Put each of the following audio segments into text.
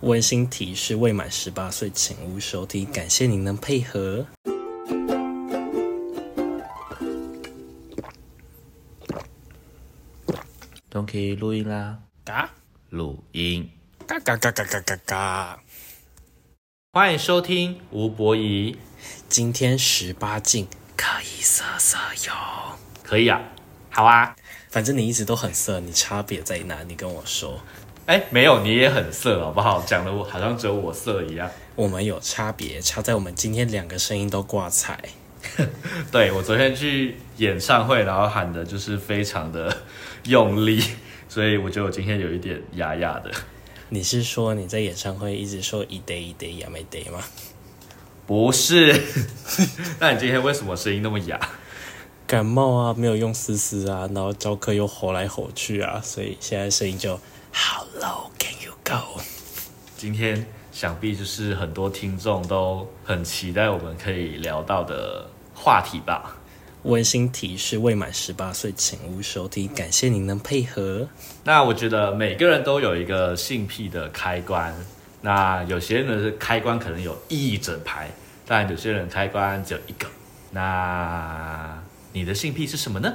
温馨提示：未满十八岁，请勿收听。感谢您的配合。都可以录音啦，嘎录音。嘎嘎嘎嘎嘎嘎嘎！欢迎收听吴博仪，今天十八禁，可以色色哟。可以啊，好啊。反正你一直都很色，你差别在哪？你跟我说。哎，没有，你也很色，好不好？讲的我好像只有我色一样。我们有差别，差在我们今天两个声音都挂彩。对我昨天去演唱会，然后喊的就是非常的用力，所以我觉得我今天有一点哑哑的。你是说你在演唱会一直说一 day 一 day 哑没 day 吗？不是，那你今天为什么声音那么哑？感冒啊，没有用丝丝啊，然后教课又吼来吼去啊，所以现在声音就 How low can you go？今天想必就是很多听众都很期待我们可以聊到的话题吧。温馨提示：未满十八岁，请勿收听。感谢您的配合。那我觉得每个人都有一个性癖的开关，那有些人的是开关可能有一整排，但有些人开关只有一个。那你的性癖是什么呢？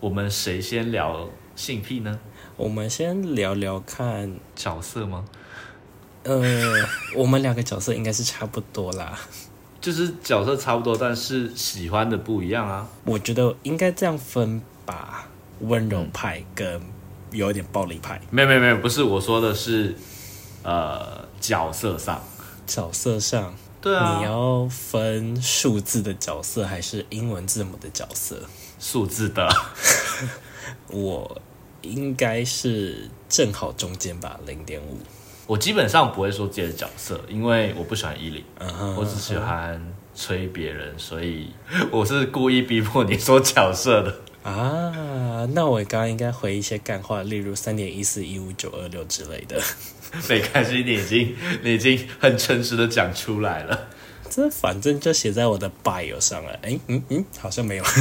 我们谁先聊性癖呢？我们先聊聊看，角色吗？呃，我们两个角色应该是差不多啦。就是角色差不多，但是喜欢的不一样啊。我觉得应该这样分吧，温柔派跟有一点暴力派。没有没有没有，不是我说的是，呃，角色上，角色上，对啊，你要分数字的角色还是英文字母的角色？数字的，我应该是正好中间吧，零点五。我基本上不会说自己的角色，因为我不喜欢依林，嗯哼，我只喜欢吹别人，所以我是故意逼迫你说角色的。啊，那我刚刚应该回一些干话，例如三点一四一五九二六之类的。没关系，你已经你已经很诚实的讲出来了。这反正就写在我的 bio 上了。哎，嗯嗯，好像没有。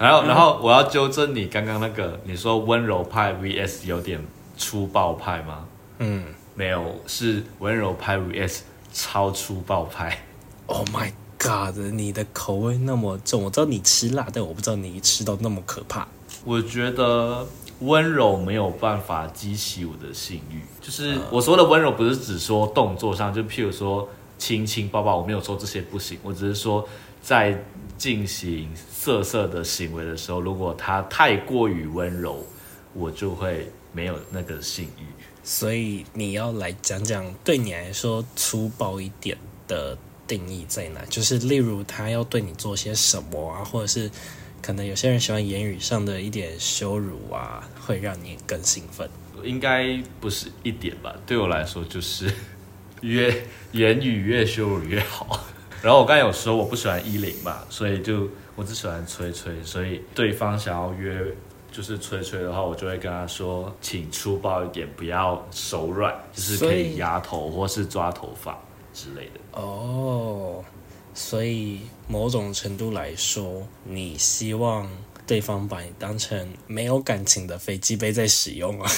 然后然后我要纠正你刚刚那个，你说温柔派 vs 有点粗暴派吗？嗯没有，是温柔派 vs 超粗暴派。，Oh my God，你的口味那么重，我知道你吃辣，但我不知道你吃到那么可怕。我觉得温柔没有办法激起我的性欲，就是我说的温柔，不是只说动作上，就譬如说亲亲抱抱，我没有说这些不行，我只是说在进行色色的行为的时候，如果他太过于温柔，我就会没有那个性欲。所以你要来讲讲，对你来说粗暴一点的定义在哪？就是例如他要对你做些什么啊，或者是可能有些人喜欢言语上的一点羞辱啊，会让你更兴奋。应该不是一点吧？对我来说，就是越言语越羞辱越好。然后我刚才有说我不喜欢依零嘛，所以就我只喜欢吹吹，所以对方想要约就是吹吹的话，我就会跟他说，请粗暴一点，不要手软，就是可以压头或是抓头发之类的。哦，所以某种程度来说，你希望对方把你当成没有感情的飞机杯在使用啊？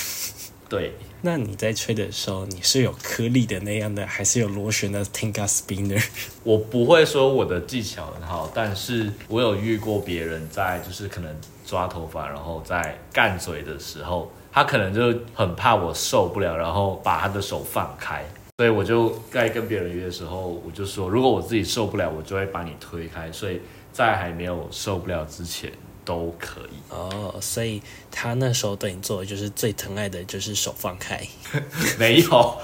对，那你在吹的时候，你是有颗粒的那样的，还是有螺旋的 Tinga Spinner？我不会说我的技巧很好，但是我有遇过别人在就是可能抓头发，然后在干嘴的时候，他可能就很怕我受不了，然后把他的手放开，所以我就在跟别人约的时候，我就说如果我自己受不了，我就会把你推开，所以在还没有受不了之前都可以。哦，所以他那时候对你做的就是最疼爱的，就是手放开。没有，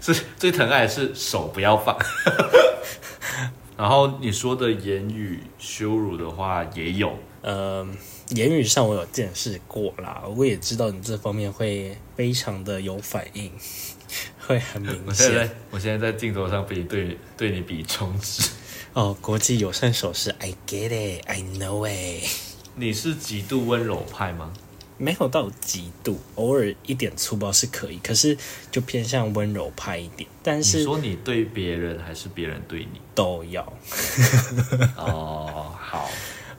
是最疼爱的是手不要放。然后你说的言语羞辱的话也有，呃，言语上我有见识过啦，我也知道你这方面会非常的有反应，会很明我现在显。我现在在镜头上比对对你比中指，哦，国际友善手势，I get it, I know it。你是极度温柔派吗？没有到极度，偶尔一点粗暴是可以，可是就偏向温柔派一点，但你是说你对别人还是别人对你？都要哦，好，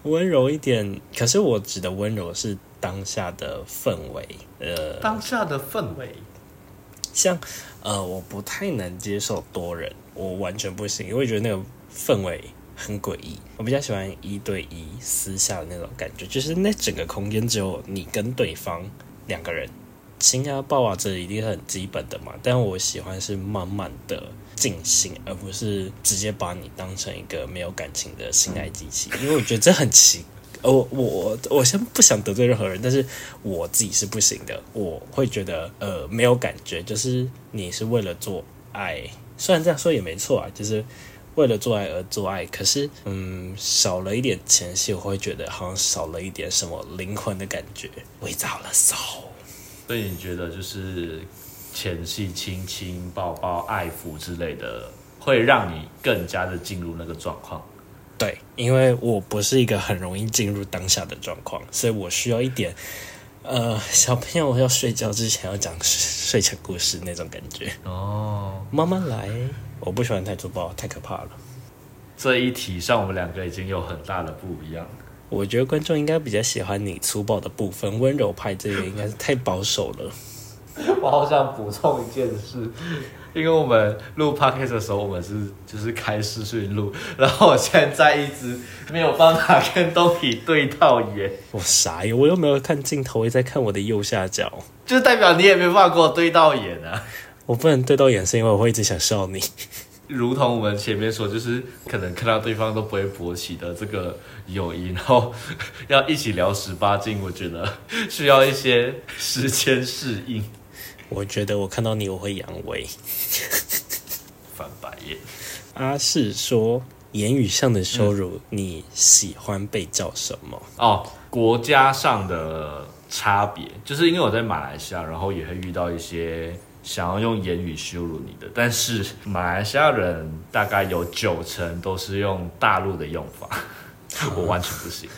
温柔一点。可是我指的温柔是当下的氛围，呃，当下的氛围，像呃，我不太能接受多人，我完全不行，因为觉得那个氛围很诡异。我比较喜欢一对一私下的那种感觉，就是那整个空间只有你跟对方两个人，亲啊抱啊，这一定是很基本的嘛。但我喜欢是慢慢的进行，而不是直接把你当成一个没有感情的性爱机器，因为我觉得这很奇。呃，我我我先不想得罪任何人，但是我自己是不行的。我会觉得呃没有感觉，就是你是为了做爱，虽然这样说也没错啊，就是为了做爱而做爱。可是嗯，少了一点前戏，我会觉得好像少了一点什么灵魂的感觉，伪造了 soul。所以你觉得就是前戏亲亲、抱抱、爱抚之类的，会让你更加的进入那个状况？对，因为我不是一个很容易进入当下的状况，所以我需要一点，呃，小朋友要睡觉之前要讲睡前故事那种感觉。哦，慢慢来，我不喜欢太粗暴，太可怕了。这一题上我们两个已经有很大的不一样。我觉得观众应该比较喜欢你粗暴的部分，温柔派这个应该是太保守了。我好想补充一件事，因为我们录 podcast 的时候，我们是就是开视讯录，然后我现在一直没有办法跟东体对到眼，我傻呀，我又没有看镜头，我在看我的右下角，就代表你也没办法跟我对到眼啊。我不能对到眼，是因为我会一直想笑你。如同我们前面说，就是可能看到对方都不会勃起的这个友谊，然后要一起聊十八禁，我觉得需要一些时间适应。我觉得我看到你我会阳痿。翻白眼。阿是说言语上的羞辱，你喜欢被叫什么？哦，国家上的差别，就是因为我在马来西亚，然后也会遇到一些想要用言语羞辱你的，但是马来西亚人大概有九成都是用大陆的用法，我完全不行。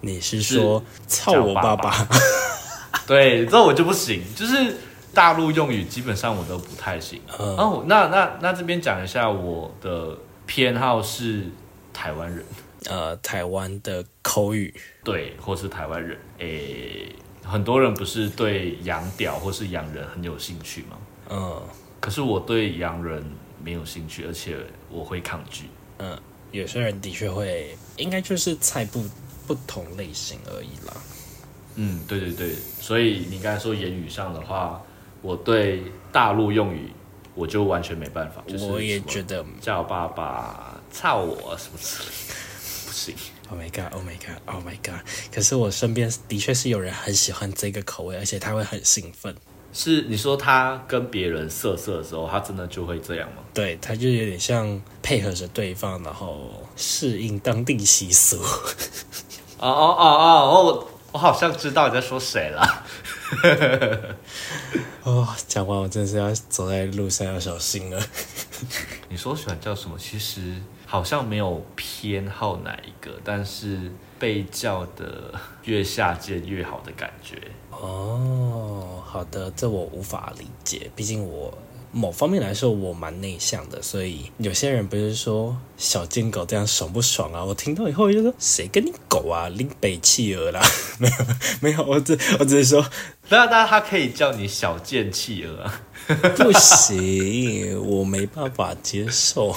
你是说操我爸爸？对，这我就不行，就是大陆用语基本上我都不太行。嗯哦，那那那这边讲一下我的偏好是台湾人，呃，台湾的口语，对，或是台湾人。诶，很多人不是对洋屌或是洋人很有兴趣吗？嗯可是我对洋人没有兴趣，而且我会抗拒。嗯，有些人的确会，应该就是菜不不同类型而已啦。嗯，对对对，所以你刚才说言语上的话，我对大陆用语我就完全没办法。就是我也觉得叫爸爸、操我什么之类的，不行。，Oh my God，Oh my God，Oh my God！可是我身边的确是有人很喜欢这个口味，而且他会很兴奋。是你说他跟别人色色的时候，他真的就会这样吗？对，他就有点像配合着对方，然后适应当地习俗。哦哦哦哦，我我好像知道你在说谁了。哦，讲完我真的是要走在路上要小心了。你说喜欢叫什么？其实好像没有偏好哪一个，但是被叫的越下贱越好的感觉。哦，好的，这我无法理解，毕竟我某方面来说我蛮内向的，所以有些人不是说小贱狗这样爽不爽啊？我听到以后就说谁跟你狗啊，拎北企鹅啦，没 有没有，我只我只是说那那他可以叫你小贱企鹅啊！不行，我没办法接受，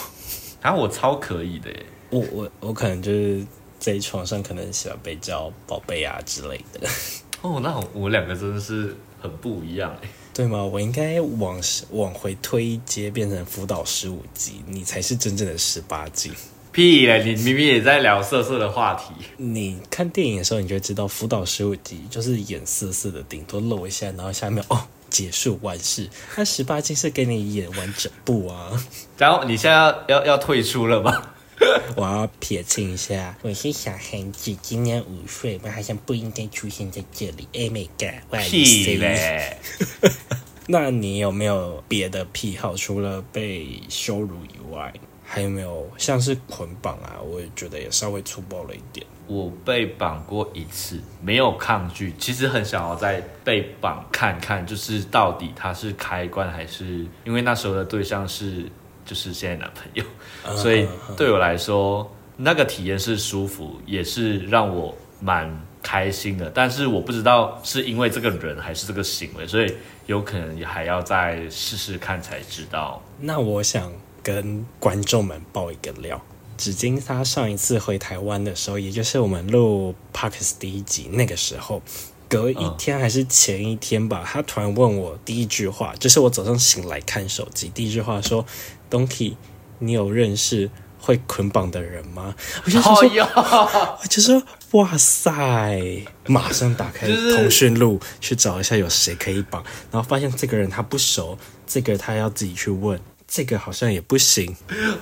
啊，我超可以的耶！我我我可能就是在床上可能喜欢被叫宝贝啊之类的。哦，那我我两个真的是很不一样哎。对吗？我应该往往回推一阶，变成辅导十五级，你才是真正的十八级。屁嘞！你明明也在聊色色的话题。你看电影的时候，你就知道辅导十五级就是演色色的，顶多露一下，然后下面哦结束完事。那十八禁是给你演完整部啊！然后你现在要要要退出了吧？我要撇清一下，我是小孩子，今年五岁，我好像不应该出现在这里。Oh my god！我屁嘞！那你有没有别的癖好？除了被羞辱以外，还有没有像是捆绑啊？我也觉得也稍微粗暴了一点。我被绑过一次，没有抗拒，其实很想要再被绑看看，就是到底他是开关还是因为那时候的对象是就是现在男朋友，嗯所以对我来说那个体验是舒服，也是让我蛮开心的，但是我不知道是因为这个人还是这个行为，所以有可能也还要再试试看才知道。那我想跟观众们爆一个料。纸巾他上一次回台湾的时候，也就是我们录 Parks 第一集那个时候，隔一天还是前一天吧，他突然问我第一句话，就是我早上醒来看手机，第一句话说：“Donkey，你有认识会捆绑的人吗？”我就说，我就说，哇塞！马上打开通讯录去找一下有谁可以绑，然后发现这个人他不熟，这个他要自己去问。这个好像也不行。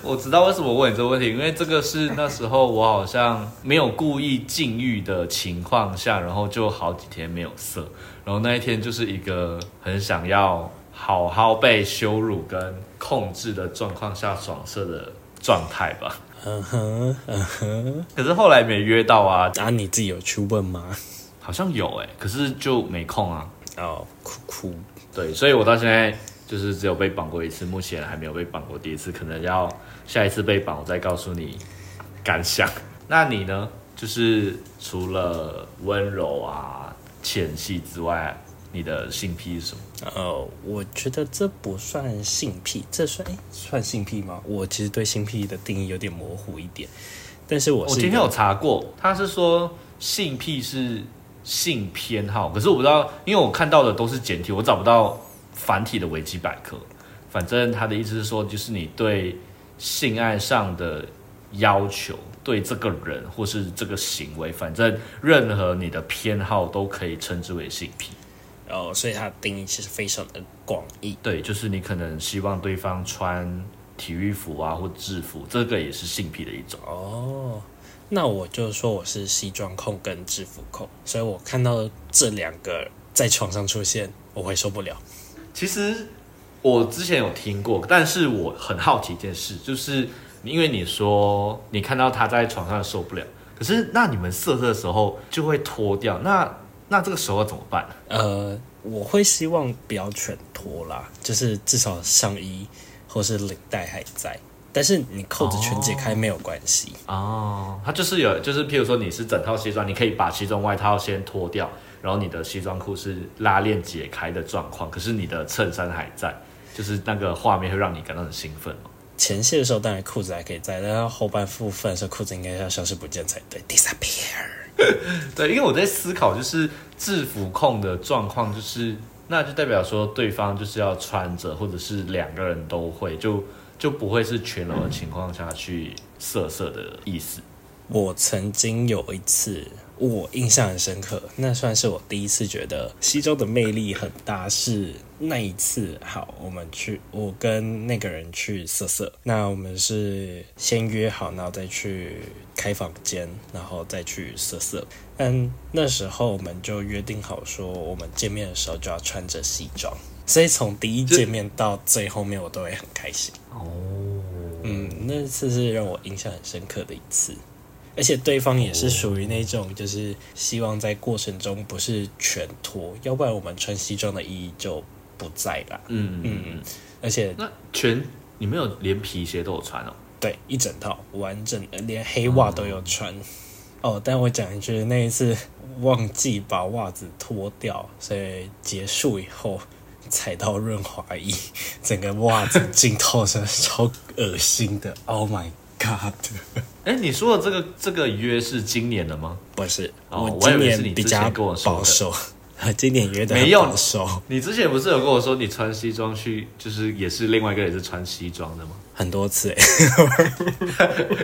我知道为什么问你这个问题，因为这个是那时候我好像没有故意禁欲的情况下，然后就好几天没有色，然后那一天就是一个很想要好好被羞辱跟控制的状况下爽色的状态吧。嗯哼，嗯哼。可是后来没约到啊。啊，你自己有去问吗？好像有哎，可是就没空啊。哦，哭哭。对，所以我到现在。就是只有被绑过一次，目前还没有被绑过第一次，可能要下一次被绑，我再告诉你感想。那你呢？就是除了温柔啊、浅细之外，你的性癖是什么？呃，我觉得这不算性癖，这算哎算性癖吗？我其实对性癖的定义有点模糊一点，但是我我今天有查过，他是说性癖是性偏好，可是我不知道，因为我看到的都是简体，我找不到。繁体的维基百科，反正他的意思是说，就是你对性爱上的要求，对这个人或是这个行为，反正任何你的偏好都可以称之为性癖。哦，所以它的定义其实非常的广义。对，就是你可能希望对方穿体育服啊，或制服，这个也是性癖的一种。哦，那我就说我是西装控跟制服控，所以我看到这两个在床上出现，我会受不了。其实我之前有听过，但是我很好奇一件事，就是因为你说你看到他在床上受不了，可是那你们色色的时候就会脱掉，那那这个时候怎么办？呃，我会希望不要全脱啦，就是至少上衣或是领带还在，但是你扣子全解开没有关系哦。它就是有，就是譬如说你是整套西装，你可以把西装外套先脱掉。然后你的西装裤是拉链解开的状况，可是你的衬衫还在，就是那个画面会让你感到很兴奋哦。前戏的时候当然裤子还可以在，但是后半部分的时候裤子应该要消失不见才对，disappear。对，因为我在思考，就是制服控的状况，就是那就代表说对方就是要穿着，或者是两个人都会，就就不会是全裸的情况下去色色的意思。我曾经有一次。我印象很深刻，那算是我第一次觉得西装的魅力很大。是那一次，好，我们去，我跟那个人去色色。那我们是先约好，然后再去开房间，然后再去色色。但那时候我们就约定好说，我们见面的时候就要穿着西装。所以从第一见面到最后面，我都会很开心。哦，嗯，那次是让我印象很深刻的一次。而且对方也是属于那种，就是希望在过程中不是全脱，要不然我们穿西装的意义就不在了。嗯嗯嗯。而且那全你没有连皮鞋都有穿哦？对，一整套完整，连黑袜都有穿。哦，但我讲一句，那一次忘记把袜子脱掉，所以结束以后踩到润滑液，整个袜子浸透成超恶心的。Oh my！God，哎，你说的这个这个约是今年的吗？不是，我今年比较保守。今年约的没有保守。你之前不是有跟我说你穿西装去，就是也是另外一个也是穿西装的吗？很多次哎。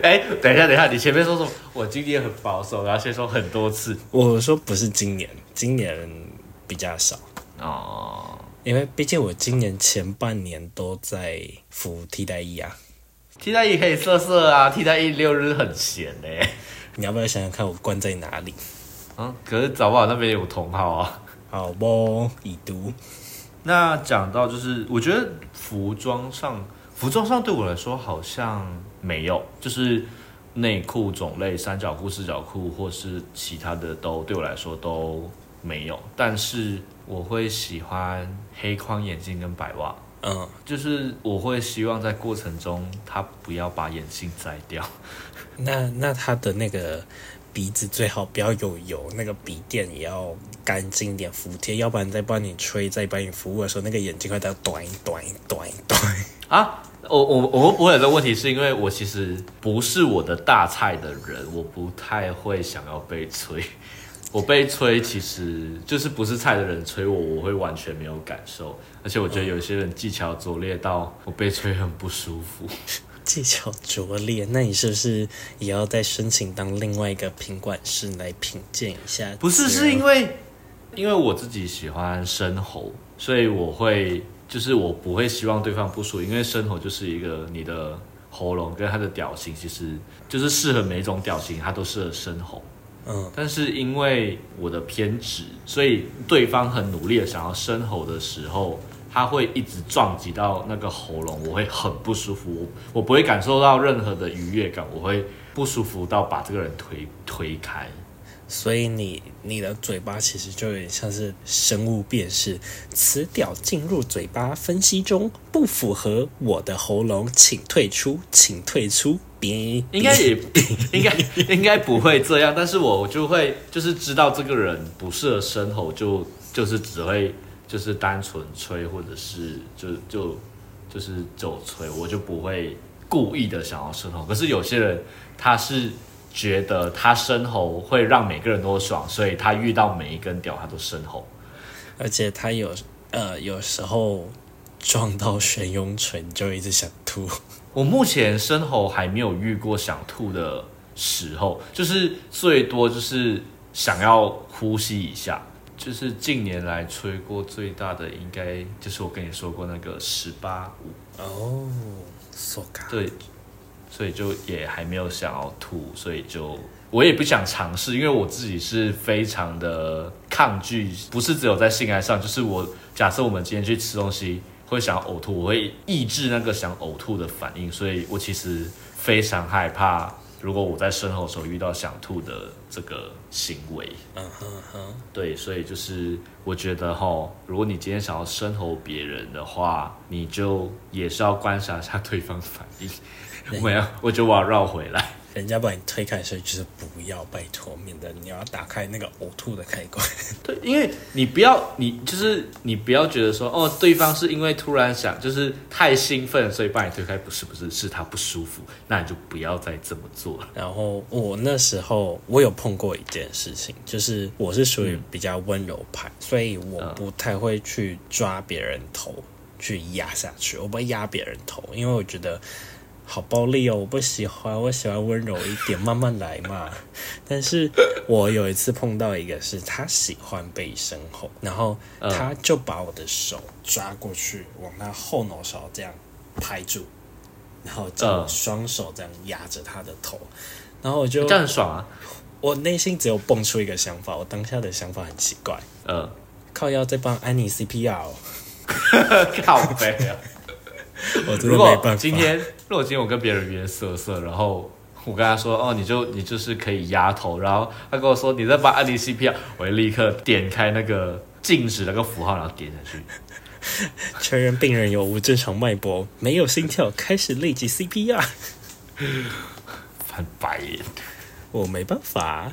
哎，等一下，等一下，你前面说什么？我今年很保守，然后先说很多次。我说不是今年，今年比较少哦，因为毕竟我今年前半年都在服替代役啊。替代役可以色色啊，替代役六日很闲嘞。你要不要想想看我关在哪里？啊，可是早晚那边有同号啊。好不，已读。那讲到就是，我觉得服装上，服装上对我来说好像没有，就是内裤种类，三角裤、四角裤或是其他的都对我来说都没有。但是我会喜欢黑框眼镜跟白袜。嗯，就是我会希望在过程中他不要把眼镜摘掉。那那他的那个鼻子最好不要有油，那个鼻垫也要干净一点、服帖，要不然在帮你吹、在帮你服务的时候，那个眼镜会在短短短短。啊，我我我不会有这个问题，是因为我其实不是我的大菜的人，我不太会想要被吹。我被吹，其实就是不是菜的人吹我，我会完全没有感受。而且我觉得有些人技巧拙劣到我被吹很不舒服。技巧拙劣，那你是不是也要再申请当另外一个品管师来品鉴一下？不是，是因为因为我自己喜欢生喉，所以我会就是我不会希望对方不舒服，因为生喉就是一个你的喉咙跟它的调型，其实就是适合每一种调型，它都适合生喉。嗯，但是因为我的偏执，所以对方很努力的想要生喉的时候，他会一直撞击到那个喉咙，我会很不舒服，我不会感受到任何的愉悦感，我会不舒服到把这个人推推开。所以你你的嘴巴其实就有点像是生物辨识，词屌进入嘴巴分析中不符合我的喉咙，请退出，请退出。别应该也 应该应该不会这样，但是我就会就是知道这个人不适合生喉，就就是只会就是单纯吹，或者是就就就是走吹，我就不会故意的想要生喉。可是有些人他是觉得他生喉会让每个人都爽，所以他遇到每一根屌他都生喉，而且他有呃有时候撞到悬雍唇就一直想吐。我目前生喉还没有遇过想吐的时候，就是最多就是想要呼吸一下。就是近年来吹过最大的，应该就是我跟你说过那个十八五哦，so 对，所以就也还没有想要吐，所以就我也不想尝试，因为我自己是非常的抗拒，不是只有在性爱上，就是我假设我们今天去吃东西。会想呕吐，我会抑制那个想呕吐的反应，所以我其实非常害怕，如果我在身后时候遇到想吐的这个行为。嗯哼哼，对，所以就是我觉得哈，如果你今天想要身后别人的话，你就也是要观察一下对方反应。没有，我就我要绕回来。人家把你推开的时候，就是不要，拜托，免得你要打开那个呕吐的开关。对，因为你不要，你就是你不要觉得说，哦，对方是因为突然想，就是太兴奋，所以把你推开，不是不是，是他不舒服，那你就不要再这么做了。然后我那时候我有碰过一件事情，就是我是属于比较温柔派，所以我不太会去抓别人头去压下去，我不会压别人头，因为我觉得。好暴力哦！我不喜欢，我喜欢温柔一点，慢慢来嘛。但是我有一次碰到一个，是他喜欢被身后，然后他就把我的手抓过去，往他后脑勺这样拍住，然后叫双手这样压着他的头，然后我就这样很爽啊！我内心只有蹦出一个想法，我当下的想法很奇怪，嗯，靠腰在帮安妮 CPR，靠背啊！我真的没办法。今天如果今天我跟别人约色色，然后我跟他说：“哦，你就你就是可以压头。”然后他跟我说：“你在帮安妮 CPR。”我会立刻点开那个禁止那个符号，然后点下去，确认病人有无正常脉搏，没有心跳，开始立即 CPR。翻白眼，我没办法。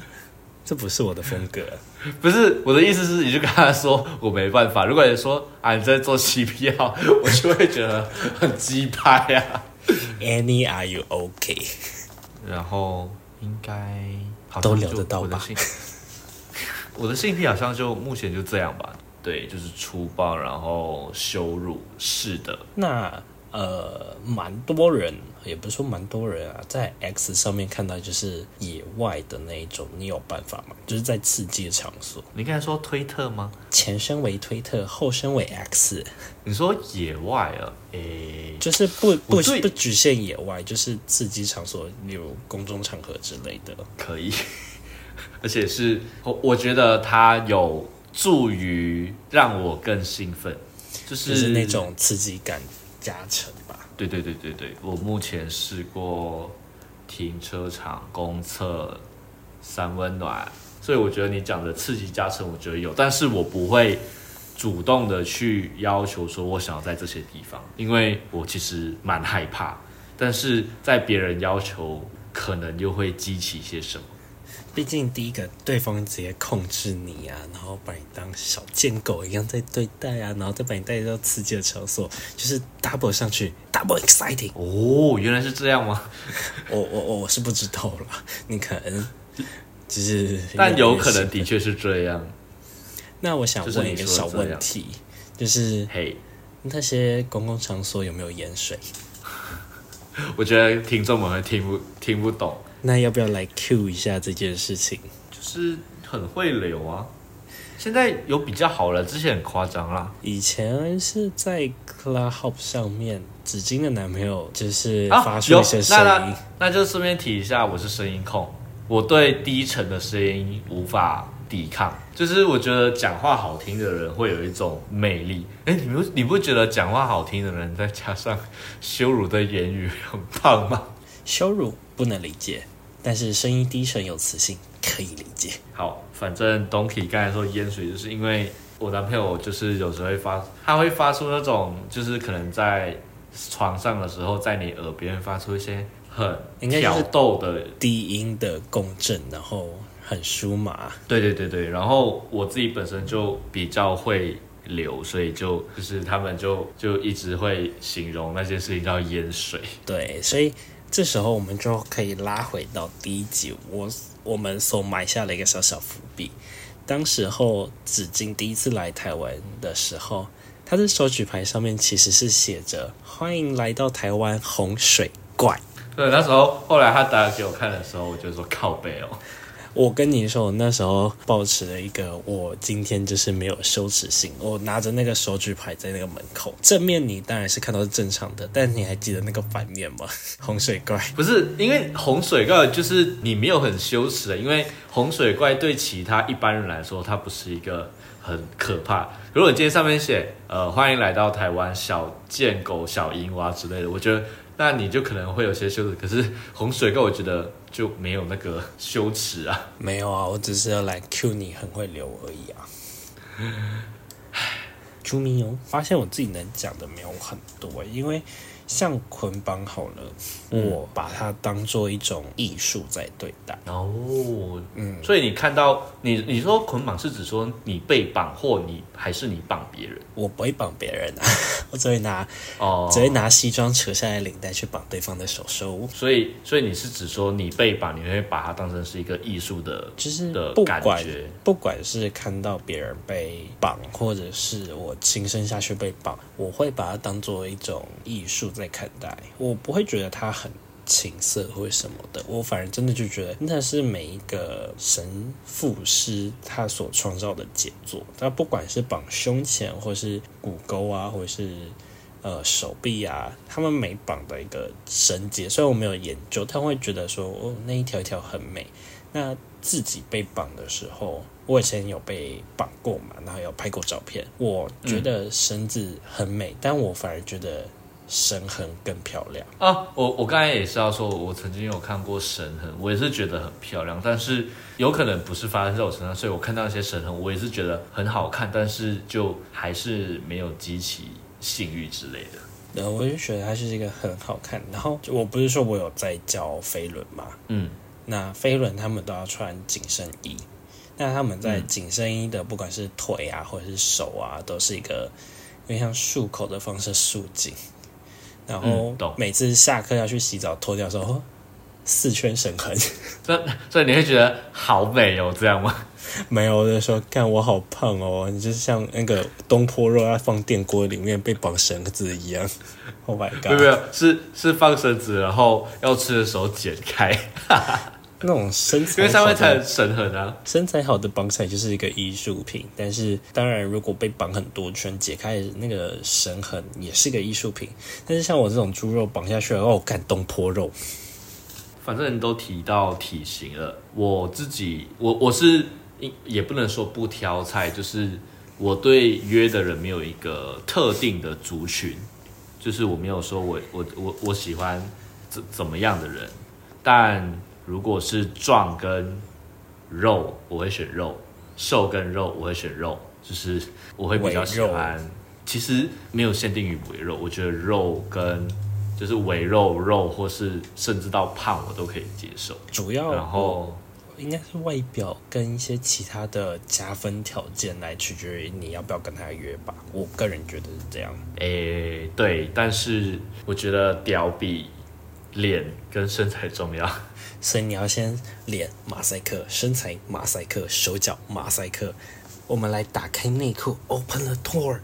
这不是我的风格，不是我的意思是，你就跟他说我没办法。如果你说啊你在做 CPR，我就会觉得很鸡拍呀。Annie，Are you OK？然后应该都聊得到吧？我的性癖好像就目前就这样吧。对，就是粗暴，然后羞辱，是的。那。呃，蛮多人，也不是说蛮多人啊，在 X 上面看到就是野外的那一种，你有办法吗？就是在刺激的场所。你刚才说推特吗？前身为推特，后身为 X。你说野外啊？诶，就是不不不局限野外，就是刺激场所，例如公众场合之类的。可以，而且是我我觉得它有助于让我更兴奋，就是那种刺激感。加成吧，对对对对对，我目前试过停车场、公厕、三温暖，所以我觉得你讲的刺激加成，我觉得有，但是我不会主动的去要求说我想要在这些地方，因为我其实蛮害怕，但是在别人要求，可能又会激起一些什么。毕竟第一个对方直接控制你啊，然后把你当小贱狗一样在对待啊，然后再把你带到刺激的场所，就是 double 上去，double exciting。哦，原来是这样吗？我我我我是不知道了，你可能只是，但有可能的。确是这样。那我想问一个小问题，就是嘿，那些公共场所有没有盐水？我觉得听众们会听不听不懂，那要不要来 Q 一下这件事情？就是很会留啊。现在有比较好了，之前很夸张啦。以前是在 Clubhouse 上面，紫金的男朋友就是啊发出一些声有音，那就顺便提一下，我是声音控，我对低沉的声音无法抵抗。就是我觉得讲话好听的人会有一种魅力。哎，你不你不觉得讲话好听的人再加上羞辱的言语很棒吗？羞辱不能理解，但是声音低沉有磁性可以理解。好，反正 Donkey 刚才说淹水，就是因为我男朋友就是有时候会发，他会发出那种就是可能在床上的时候，在你耳边发出一些很挑逗的低音的共振，然后很舒麻。对对对对，然后我自己本身就比较会流，所以就就是他们就就一直会形容那件事情叫淹水。对，所以这时候我们就可以拉回到第一集，我我们所埋下了一个小小伏笔。当时候紫金第一次来台湾的时候，他的手举牌上面其实是写着“欢迎来到台湾洪水怪”。对，那时候后来他打给我看的时候，我就说靠背哦，我跟你说，我那时候抱持了一个，我今天就是没有羞耻心。我拿着那个手举牌在那个门口，正面你当然是看到是正常的，但你还记得那个反面吗？洪水怪。不是因为洪水怪，就是你没有很羞耻的，因为洪水怪对其他一般人来说，它不是一个很可怕。如果你今天上面写呃欢迎来到台湾小贱狗、小淫娃之类的，我觉得那你就可能会有些羞耻。可是洪水哥，我觉得就没有那个羞耻啊。没有啊，我只是要来 Q 你很会流而已啊。Q 咪哦，发现我自己能讲的没有很多，因为像捆绑好了，嗯。我把它当做一种艺术在对待。哦，嗯，所以你看到你你说捆绑是指说你被绑或你还是你绑别人？我不会绑别人啊，我只会拿哦，只会拿西装扯下来领带去绑对方的手手。所以所以你是指说你被绑，你会把它当成是一个艺术的就是的感不管觉？不管是看到别人被绑，或者是我亲身下去被绑，我会把它当做一种艺术在看待，我不会觉得它很情色或者什么的，我反而真的就觉得那是每一个神父师他所创造的杰作，他不管是绑胸前，或是骨沟啊，或者是。呃，手臂啊，他们每绑的一个绳结，虽然我没有研究，但会觉得说，哦，那一条一条很美。那自己被绑的时候，我以前有被绑过嘛，然后有拍过照片。我觉得绳子很美，但我反而觉得绳痕更漂亮。啊。我我刚才也是要说，我曾经有看过神痕，我也是觉得很漂亮，但是有可能不是发生在我身上，所以我看到一些神痕，我也是觉得很好看，但是就还是没有激起性欲之类的。然后我就觉得它是一个很好看。然后我不是说我有在教飞轮嘛，嗯，那飞轮他们都要穿紧身衣，那他们在嗯紧身衣的不管是腿啊或者是手啊，都是一个有点像束口的方式束紧。然后每次下课要去洗澡脱掉的时候，哦四圈绳痕，这所以你会觉得好美哦，这样吗？没有我就说看我好胖哦，你就是像那个东坡肉要放电锅里面被绑绳子一样。Oh my 没有没 god！有，是是放绳子，然后要吃的时候剪开，那种身材因材为上面才有绳痕啊。身材好的绑起来就是一个艺术品，但是当然，如果被绑很多圈，解开那个绳痕也是个艺术品。但是像我这种猪肉绑下去，哦，干东坡肉，反正都提到体型了，我自己我我是也不能说不挑菜，就是我对约的人没有一个特定的族群，就是我没有说我我我我喜欢怎怎么样的人，但如果是壮跟肉，我会选肉；瘦跟肉，我会选肉，就是我会比较喜欢。其实没有限定于围肉，我觉得肉跟就是围肉肉，或是甚至到胖，我都可以接受。主要然后应该是外表跟一些其他的加分条件来取决于你要不要跟他约吧。我个人觉得是这样。诶，对，但是我觉得屌比脸跟身材重要。所以你要先脸马赛克，身材马赛克，手脚马赛克。我们来打开内裤，open the door。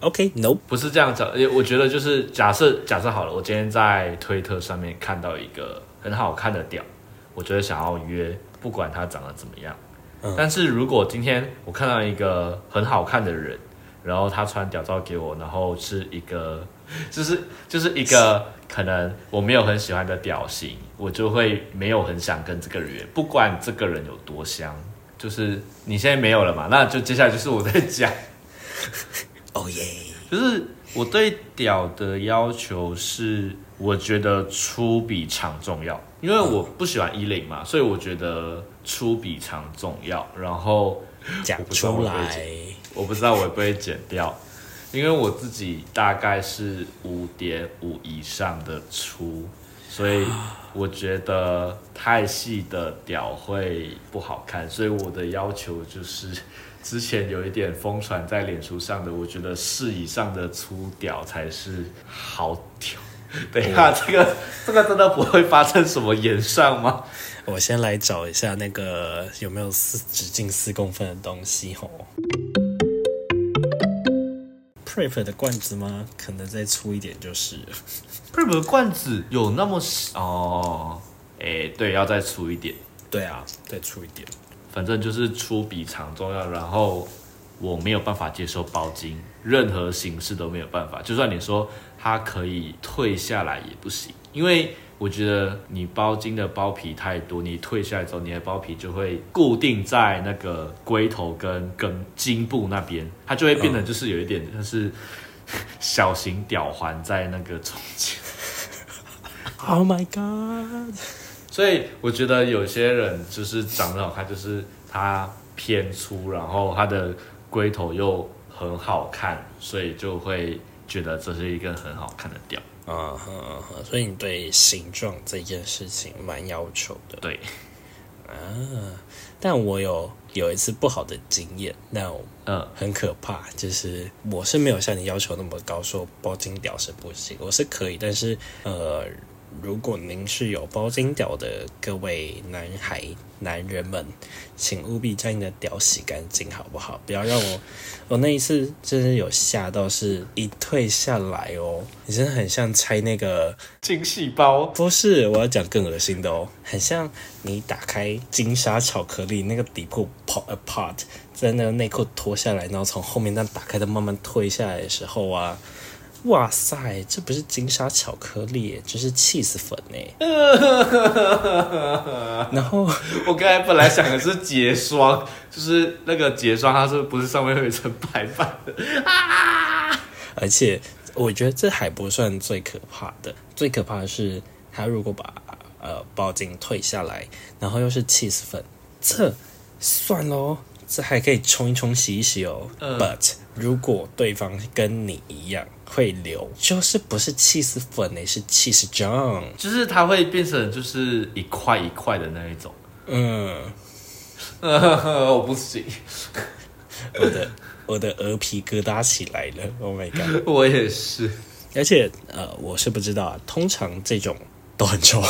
OK，no，不是这样讲。我觉得就是假设假设好了，我今天在推特上面看到一个很好看的屌，我觉得想要约，不管他长得怎么样。但是如果今天我看到一个很好看的人，然后他传屌照给我，然后是一个，就是就是一个可能我没有很喜欢的屌型，我就会没有很想跟这个人约，不管这个人有多香。就是你现在没有了嘛？那就接下来就是我在讲。哦耶！就是我对屌的要求是，我觉得粗比长重要，因为我不喜欢衣领嘛，所以我觉得粗比长重要。然后讲出来，我不知道我会不会剪掉，因为我自己大概是五点五以上的粗。所以我觉得太细的屌会不好看，所以我的要求就是，之前有一点疯传在脸书上的，我觉得四以上的粗屌才是好屌。等一下，这个这个真的不会发生什么延上吗？我先来找一下那个有没有四直径四公分的东西吼。Prep 的罐子吗？可能再粗一点就是。Prep 的罐子有那么哦？哎，对，要再粗一点。对啊，再粗一点。反正就是粗比长重要。然后我没有办法接受包金，任何形式都没有办法。就算你说它可以退下来也不行，因为。我觉得你包茎的包皮太多，你退下来之后，你的包皮就会固定在那个龟头跟跟茎部那边，它就会变得就是有一点像是小型吊环在那个中间。Oh my god！所以我觉得有些人就是长得好看，就是他偏粗，然后他的龟头又很好看，所以就会觉得这是一个很好看的吊。啊哈，所以你对形状这件事情蛮要求的。对，啊，但我有有一次不好的经验，那嗯，很可怕，就是我是没有像你要求那么高，说包金屌是不行，我是可以，但是呃。如果您是有包金屌的各位男孩、男人们，请务必将你的屌洗干净，好不好？不要让我，我那一次真的有吓到，是一退下来哦，你真的很像拆那个精细胞。不是，我要讲更恶心的哦，很像你打开金沙巧克力那个底部 pop apart，在那个内裤脱下来，然后从后面那打开的慢慢退下来的时候啊。哇塞，这不是金沙巧克力，这是 cheese 粉呢。然后我刚才本来想的是结霜，就是那个结霜，它是不是上面会有一层白白的啊？而且我觉得这还不算最可怕的，最可怕的是他如果把呃包巾退下来，然后又是 cheese 粉，这算喽。这还可以冲一冲、洗一洗哦。But 如果对方跟你一样会流，就是不是气死粉呢，是气死浆，就是它会变成就是一块一块的那一种。嗯，我不行，我的我的鹅皮疙瘩起来了。Oh my god！我也是，而且呃，我是不知道啊，通常这种都很臭。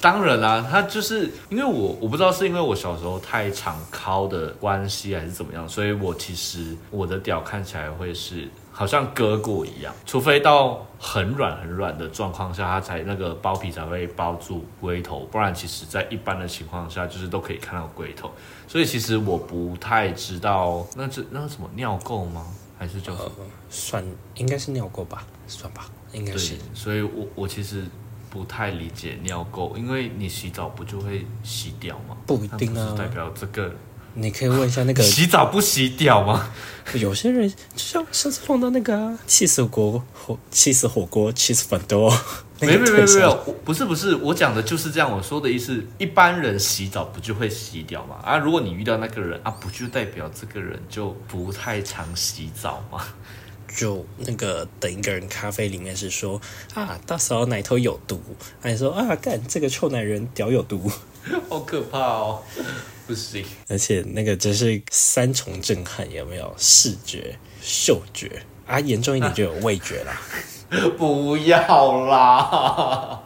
当然啦，他就是因为我我不知道是因为我小时候太常敲的关系还是怎么样，所以我其实我的屌看起来会是好像割过一样，除非到很软很软的状况下，它才那个包皮才会包住龟头，不然其实在一般的情况下就是都可以看到龟头。所以其实我不太知道那这那什么尿垢吗？还是叫什么？算应该是尿垢吧，算吧，应该是。所以我我其实。不太理解尿垢，因为你洗澡不就会洗掉吗？不一定啊，代表这个。你可以问一下那个洗澡不洗屌吗？有些人就像上次碰到那个气死锅火气死火锅气死粉多，没有没有没有没有，不是不是，我讲的就是这样。我说的意思，一般人洗澡不就会洗掉吗？啊，如果你遇到那个人啊，不就代表这个人就不太常洗澡吗？就那个等一个人咖啡里面是说啊，大嫂奶头有毒，还说啊干这个臭男人屌有毒，好可怕哦，不行。而且那个真是三重震撼，有没有？视觉、嗅觉啊，严重一点就有味觉啦。不要啦。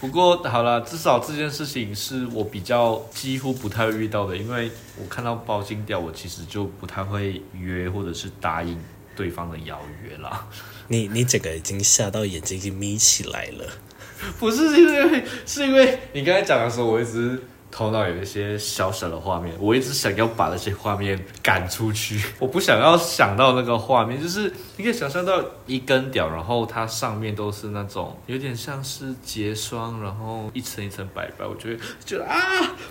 不过好了，至少这件事情是我比较几乎不太会遇到的，因为我看到包金掉，我其实就不太会约或者是答应对方的邀约啦。你你整个已经吓到眼睛已经眯起来了。不是是因为是因为你刚才讲的时候，我一直头脑有一些小小的画面，我一直想要把那些画面赶出去，我不想要想到那个画面，就是你可以想象到一根屌，然后它上面都是那种有点像是结霜，然后一层一层白白，我觉得觉得啊，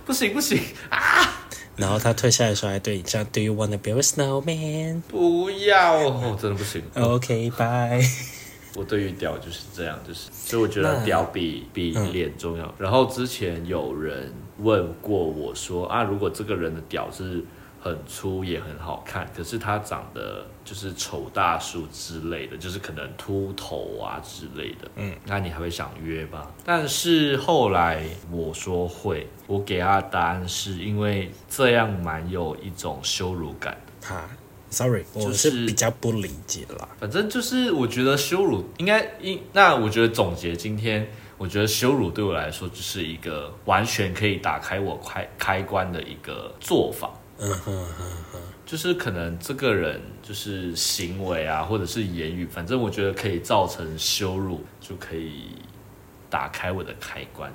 不行不行啊！然后他退下来的时候还对你这样，Do you wanna build a snowman？不要，哦，真的不行。OK，拜。我对于屌就是这样，就是所以我觉得屌比比脸重要。然后之前有人问过我说啊，如果这个人的屌是很粗也很好看，可是他长得就是丑大叔之类的，就是可能秃头啊之类的，嗯，那你还会想约吗？但是后来我说会，我给他的答案是因为这样蛮有一种羞辱感，Sorry，我就是是比较不理解啦。反正就是我觉得羞辱应该应，那我觉得总结今天，我觉得羞辱对我来说就是一个完全可以打开我开开关的一个做法。嗯哼哼哼，就是可能这个人就是行为啊，或者是言语，反正我觉得可以造成羞辱，就可以打开我的开关。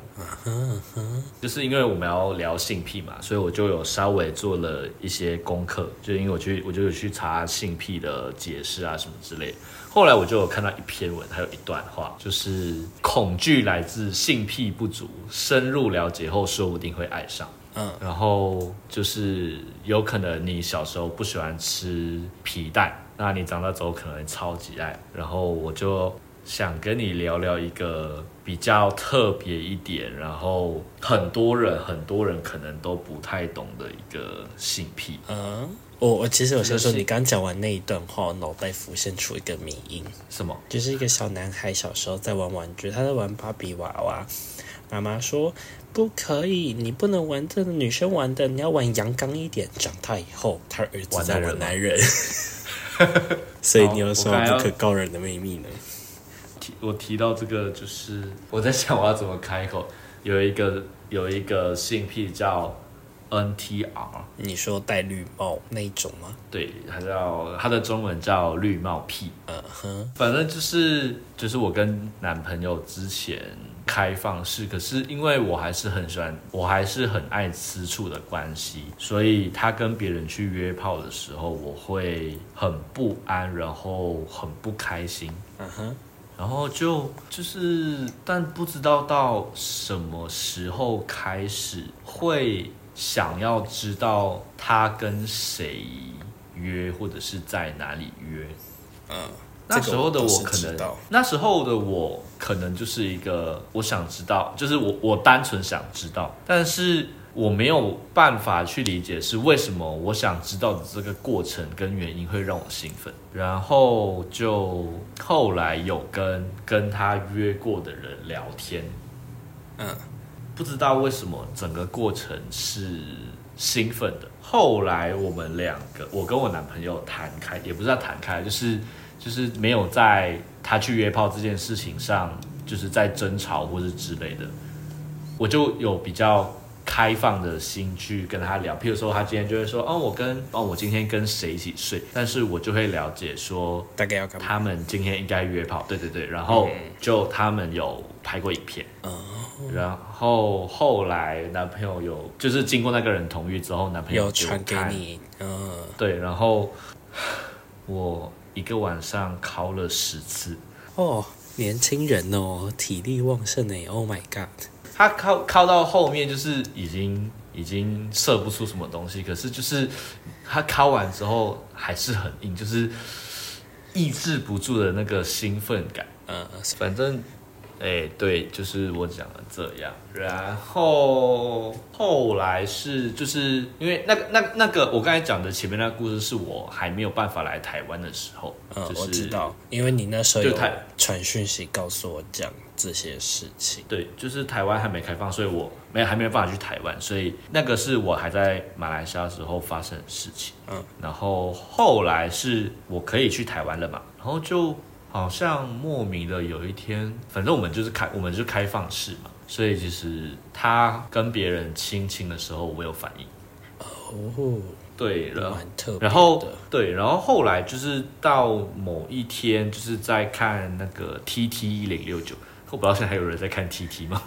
就是因为我们要聊性癖嘛，所以我就有稍微做了一些功课，就因为我去我就有去查性癖的解释啊什么之类的。后来我就有看到一篇文，还有一段话，就是恐惧来自性癖不足，深入了解后说不定会爱上。嗯，然后就是有可能你小时候不喜欢吃皮蛋，那你长大之后可能超级爱。然后我就想跟你聊聊一个比较特别一点，然后很多人很多人可能都不太懂的一个性癖。嗯，我我其实我先说，你刚讲完那一段话，我脑袋浮现出一个迷音，什么？就是一个小男孩小时候在玩玩具，他在玩芭比娃娃，妈妈说不可以，你不能玩这个女生玩的，你要玩阳刚一点。长大以后，他儿子在玩男人，所以你有什么不可告人的秘密呢？提我提到这个，就是 我在想我要怎么开口。有一个有一个性癖叫 NTR，你说戴绿帽那一种吗？对，它叫它的中文叫绿帽癖。嗯哼，反正就是就是我跟男朋友之前开放式，可是因为我还是很喜欢，我还是很爱吃醋的关系，所以他跟别人去约炮的时候，我会很不安，然后很不开心。嗯哼，然后就就是，但不知道到什么时候开始会想要知道他跟谁约，或者是在哪里约。嗯，那时候的我可能那时候的我可能就是一个我想知道，就是我我单纯想知道，但是我没有办法去理解是为什么我想知道的这个过程跟原因会让我兴奋，然后就后来有跟跟他约过的人聊天，嗯，不知道为什么整个过程是兴奋的。后来我们两个，我跟我男朋友谈开，也不是要谈开，就是就是没有在他去约炮这件事情上，就是在争吵或是之类的，我就有比较开放的心去跟他聊。譬如说，他今天就会说，哦，我跟哦，我今天跟谁一起睡，但是我就会了解说，大概要干嘛？他们今天应该约炮，对对对，然后就他们有拍过影片，嗯。然后后来男朋友有就是经过那个人同意之后，男朋友有给我传给，你，嗯，对，然后我一个晚上考了十次，哦，年轻人哦，体力旺盛哎，Oh my god，他靠靠到后面就是已经已经射不出什么东西，可是就是他靠完之后还是很硬，就是抑制不住的那个兴奋感。嗯，反正哎，对，就是我讲的这样。然后后来是就是因为那个那那个我刚才讲的前面那个故事，是我还没有办法来台湾的时候。嗯，就是、我知道，因为你那时候有就台传讯息告诉我讲这些事情。对，就是台湾还没开放，所以我没还没有办法去台湾，所以那个是我还在马来西亚时候发生的事情。嗯，然后后来是我可以去台湾了嘛，然后就好像莫名的有一天，反正我们就是开我们就是开放式嘛，所以其实他跟别人亲亲的时候，我有反应。哦，对，然后蛮特别的。然后对，然后后来就是到某一天，就是在看那个 T T 一零六九，我不知道现在还有人在看 T T 吗？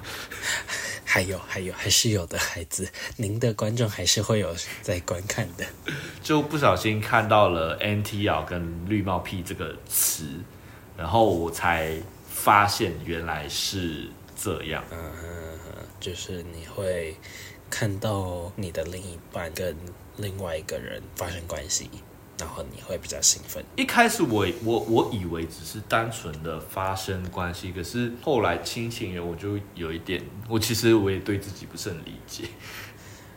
还有还有还是有的孩子，您的观众还是会有在观看的。就不小心看到了 NTR 跟绿帽屁这个词，然后我才发现原来是这样。嗯，就是你会看到你的另一半跟另外一个人发生关系，然后你会比较兴奋。一开始我我我以为只是单纯的发生关系，可是后来亲情人我就有一点，我其实我也对自己不是很理解。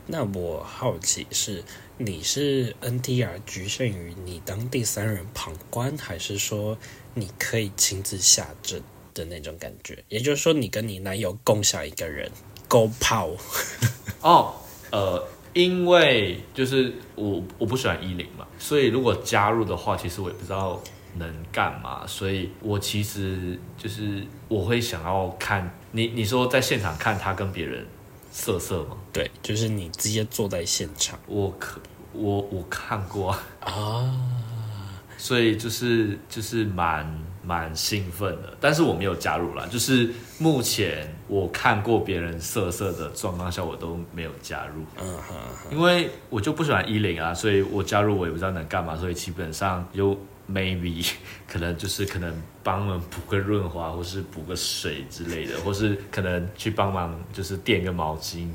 那我好奇是你是 NTR 局限于你当第三人旁观，还是说你可以亲自下阵的那种感觉？也就是说，你跟你男友共享一个人勾炮。哦，呃，因为就是我我不喜欢一零嘛，所以如果加入的话，其实我也不知道能干嘛，所以我其实就是我会想要看你你说在现场看他跟别人色色吗？对，就是你直接坐在现场我可我我看过啊，啊。所以就是就是蛮蛮兴奋的，但是我没有加入啦，就是目前我看过别人色色的状况下，我都没有加入。嗯哼哼，因为我就不喜欢衣领啊，所以我加入我也不知道能干嘛，所以基本上就 maybe 可能就是可能帮他们补个润滑，或是补个水之类的，或是可能去帮忙就是垫个毛巾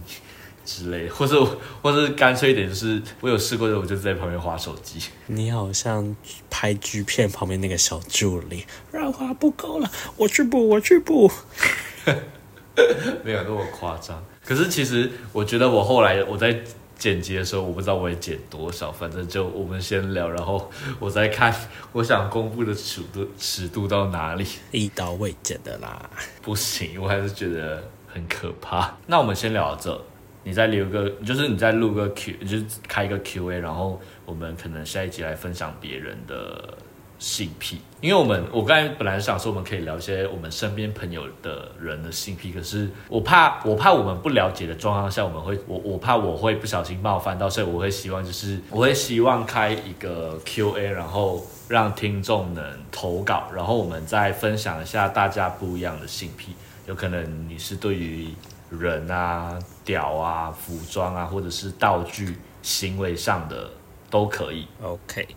之类的，或者或者干脆一点就是我有试过的，我就在旁边划手机。你好像拍剧片旁边那个小助理，润滑不够了，我去补，我去补。没有那么夸张。可是其实我觉得我后来我在剪辑的时候，我不知道我会剪多少，反正就我们先聊，然后我再看我想公布的尺度尺度到哪里。一刀未剪的啦。不行，我还是觉得很可怕。那我们先聊到这，你再留个，就是你再录个 Q，就是开一个 Q&A，然后我们可能下一集来分享别人的性癖。因为我们我刚才本来想说我们可以聊一些我们身边朋友的人的性癖，可是我怕我怕我们不了解的状况下，我们会我我怕我会不小心冒犯到，所以我会希望就是我会希望开一个 Q&A，然后让听众能投稿，然后我们再分享一下大家不一样的性癖。有可能你是对于人啊、屌啊、服装啊，或者是道具行为上的都可以。OK，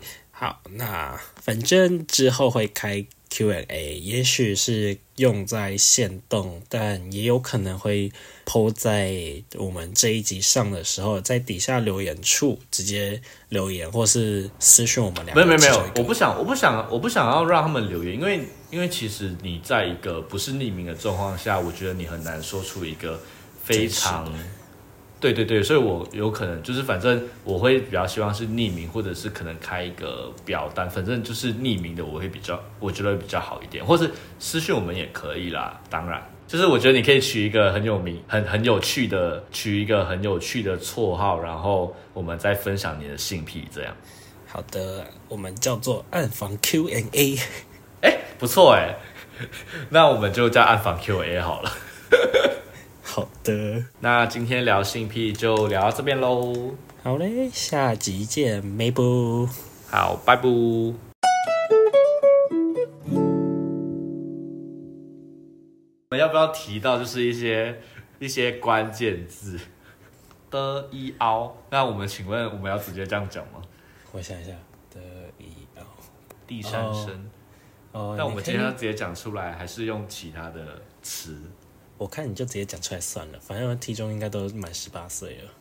好，那反正之后会开 Q&A，也许是用在线动，但也有可能会 PO 在我们这一集上的时候，在底下留言处直接留言，或是私讯我们两个。没有没有没有我不想我不想我不想要让他们留言，因为因为其实你在一个不是匿名的状况下，我觉得你很难说出一个非常对对对，所以我有可能就是反正我会比较希望是匿名，或者是可能开一个表单，反正就是匿名的，我会比较我觉得会比较好一点，或是私讯我们也可以啦，当然。就是我觉得你可以取一个很有名、很很有趣的，取一个很有趣的绰号，然后我们再分享你的性癖，这样。好的，我们叫做暗房 Q&A。哎，不错哎，那我们就叫暗访 Q&A 好了。好的，那今天聊性癖就聊到这边喽，好嘞，下集见，梅布。好，拜拜。我们要不要提到就是一些一些关键字的一凹？那我们请问我们要直接这样讲吗？我想一下，的一凹第三声，哦，那我们今天要直接讲出来，还是用其他的词？我看你就直接讲出来算了，反正体重应该都满十八岁了。